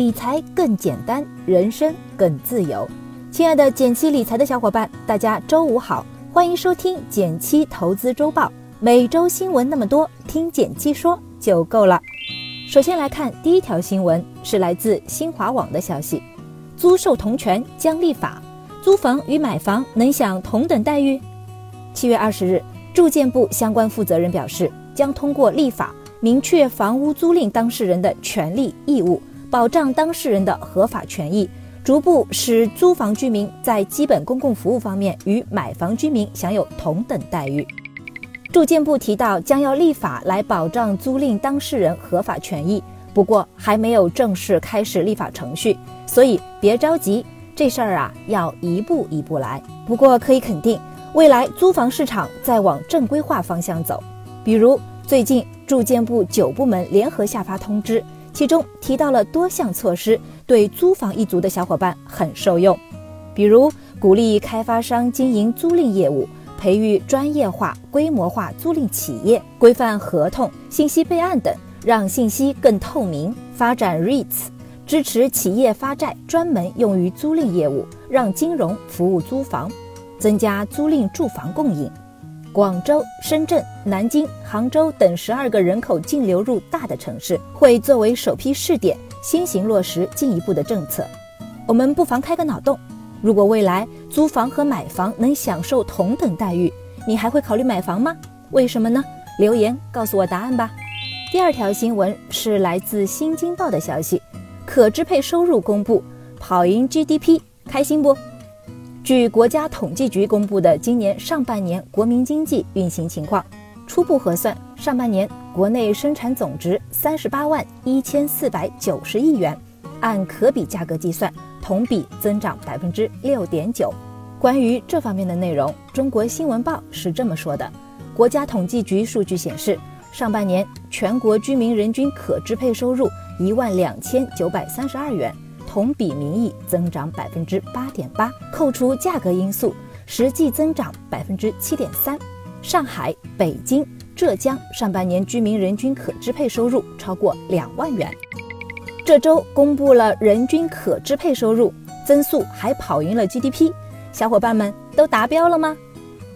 理财更简单，人生更自由。亲爱的减七理财的小伙伴，大家周五好，欢迎收听减七投资周报。每周新闻那么多，听减七说就够了。首先来看第一条新闻，是来自新华网的消息：租售同权将立法，租房与买房能享同等待遇。七月二十日，住建部相关负责人表示，将通过立法。明确房屋租赁当事人的权利义务，保障当事人的合法权益，逐步使租房居民在基本公共服务方面与买房居民享有同等待遇。住建部提到，将要立法来保障租赁当事人合法权益，不过还没有正式开始立法程序，所以别着急，这事儿啊要一步一步来。不过可以肯定，未来租房市场在往正规化方向走，比如最近。住建部九部门联合下发通知，其中提到了多项措施，对租房一族的小伙伴很受用。比如鼓励开发商经营租赁业务，培育专业化、规模化租赁企业，规范合同、信息备案等，让信息更透明。发展 REITs，支持企业发债专门用于租赁业务，让金融服务租房，增加租赁住房供应。广州、深圳、南京、杭州等十二个人口净流入大的城市，会作为首批试点，先行落实进一步的政策。我们不妨开个脑洞：如果未来租房和买房能享受同等待遇，你还会考虑买房吗？为什么呢？留言告诉我答案吧。第二条新闻是来自《新京报》的消息：可支配收入公布，跑赢 GDP，开心不？据国家统计局公布的今年上半年国民经济运行情况，初步核算，上半年国内生产总值三十八万一千四百九十亿元，按可比价格计算，同比增长百分之六点九。关于这方面的内容，中国新闻报是这么说的：国家统计局数据显示，上半年全国居民人均可支配收入一万两千九百三十二元。同比名义增长百分之八点八，扣除价格因素，实际增长百分之七点三。上海、北京、浙江上半年居民人均可支配收入超过两万元。这周公布了人均可支配收入增速还跑赢了 GDP，小伙伴们都达标了吗？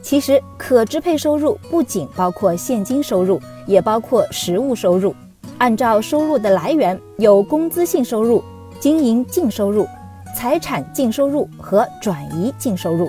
其实可支配收入不仅包括现金收入，也包括实物收入。按照收入的来源，有工资性收入。经营净收入、财产净收入和转移净收入。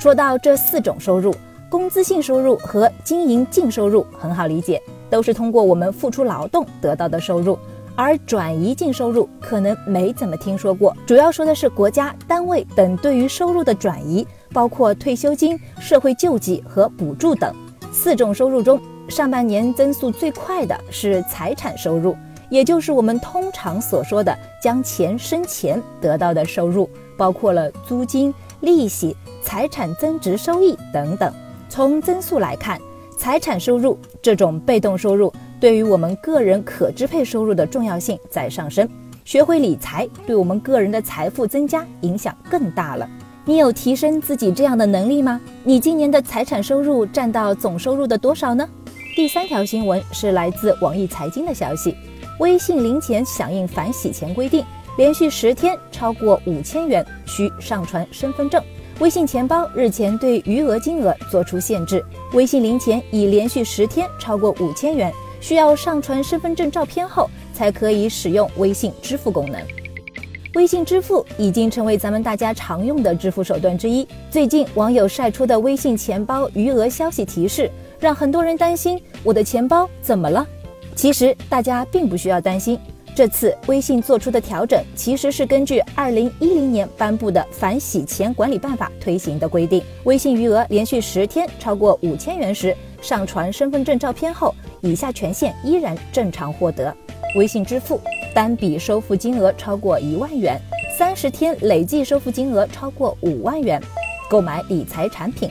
说到这四种收入，工资性收入和经营净收入很好理解，都是通过我们付出劳动得到的收入；而转移净收入可能没怎么听说过，主要说的是国家、单位等对于收入的转移，包括退休金、社会救济和补助等。四种收入中，上半年增速最快的是财产收入。也就是我们通常所说的将钱生钱得到的收入，包括了租金、利息、财产增值收益等等。从增速来看，财产收入这种被动收入对于我们个人可支配收入的重要性在上升。学会理财，对我们个人的财富增加影响更大了。你有提升自己这样的能力吗？你今年的财产收入占到总收入的多少呢？第三条新闻是来自网易财经的消息。微信零钱响应反洗钱规定，连续十天超过五千元需上传身份证。微信钱包日前对余额金额作出限制，微信零钱已连续十天超过五千元，需要上传身份证照片后才可以使用微信支付功能。微信支付已经成为咱们大家常用的支付手段之一。最近网友晒出的微信钱包余额消息提示，让很多人担心我的钱包怎么了。其实大家并不需要担心，这次微信做出的调整其实是根据二零一零年颁布的反洗钱管理办法推行的规定。微信余额连续十天超过五千元时，上传身份证照片后，以下权限依然正常获得：微信支付单笔收付金额超过一万元，三十天累计收付金额超过五万元，购买理财产品。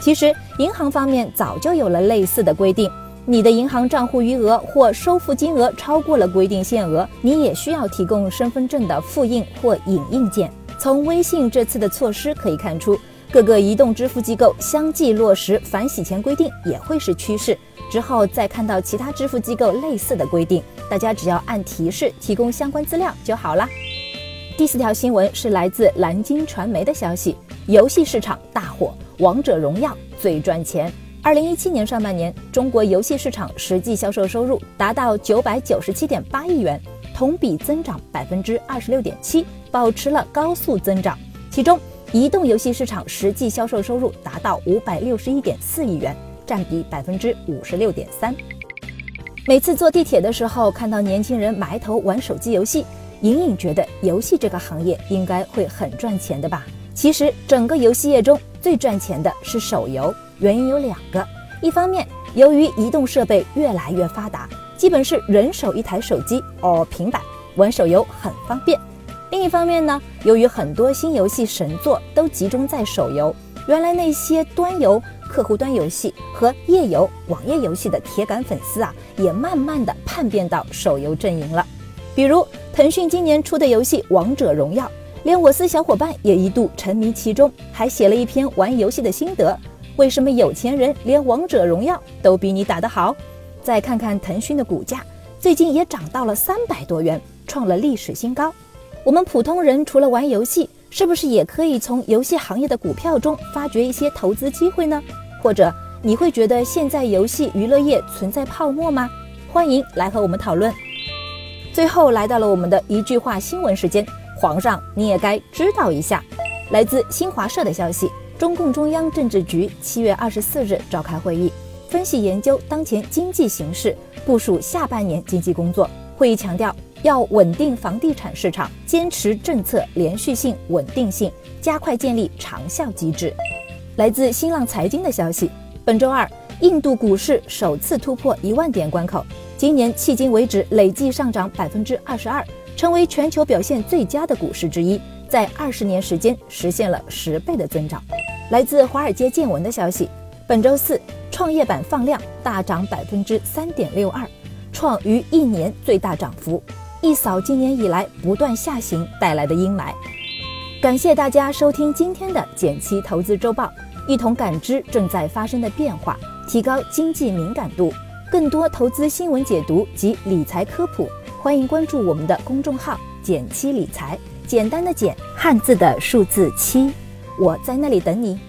其实银行方面早就有了类似的规定。你的银行账户余额或收付金额超过了规定限额，你也需要提供身份证的复印或影印件。从微信这次的措施可以看出，各个移动支付机构相继落实反洗钱规定也会是趋势。之后再看到其他支付机构类似的规定，大家只要按提示提供相关资料就好了。第四条新闻是来自蓝鲸传媒的消息：游戏市场大火，王者荣耀最赚钱。二零一七年上半年，中国游戏市场实际销售收入达到九百九十七点八亿元，同比增长百分之二十六点七，保持了高速增长。其中，移动游戏市场实际销售收入达到五百六十一点四亿元，占比百分之五十六点三。每次坐地铁的时候，看到年轻人埋头玩手机游戏。隐隐觉得游戏这个行业应该会很赚钱的吧？其实整个游戏业中最赚钱的是手游，原因有两个：一方面，由于移动设备越来越发达，基本是人手一台手机哦平板，玩手游很方便；另一方面呢，由于很多新游戏神作都集中在手游，原来那些端游、客户端游戏和页游、网页游戏的铁杆粉丝啊，也慢慢的叛变到手游阵营了，比如。腾讯今年出的游戏《王者荣耀》，连我司小伙伴也一度沉迷其中，还写了一篇玩游戏的心得。为什么有钱人连《王者荣耀》都比你打得好？再看看腾讯的股价，最近也涨到了三百多元，创了历史新高。我们普通人除了玩游戏，是不是也可以从游戏行业的股票中发掘一些投资机会呢？或者你会觉得现在游戏娱乐业存在泡沫吗？欢迎来和我们讨论。最后来到了我们的一句话新闻时间，皇上你也该知道一下。来自新华社的消息，中共中央政治局七月二十四日召开会议，分析研究当前经济形势，部署下半年经济工作。会议强调，要稳定房地产市场，坚持政策连续性、稳定性，加快建立长效机制。来自新浪财经的消息，本周二，印度股市首次突破一万点关口。今年迄今为止累计上涨百分之二十二，成为全球表现最佳的股市之一，在二十年时间实现了十倍的增长。来自华尔街见闻的消息，本周四创业板放量大涨百分之三点六二，创逾一年最大涨幅，一扫今年以来不断下行带来的阴霾。感谢大家收听今天的减七投资周报，一同感知正在发生的变化，提高经济敏感度。更多投资新闻解读及理财科普，欢迎关注我们的公众号“减七理财”，简单的减，汉字的数字七，我在那里等你。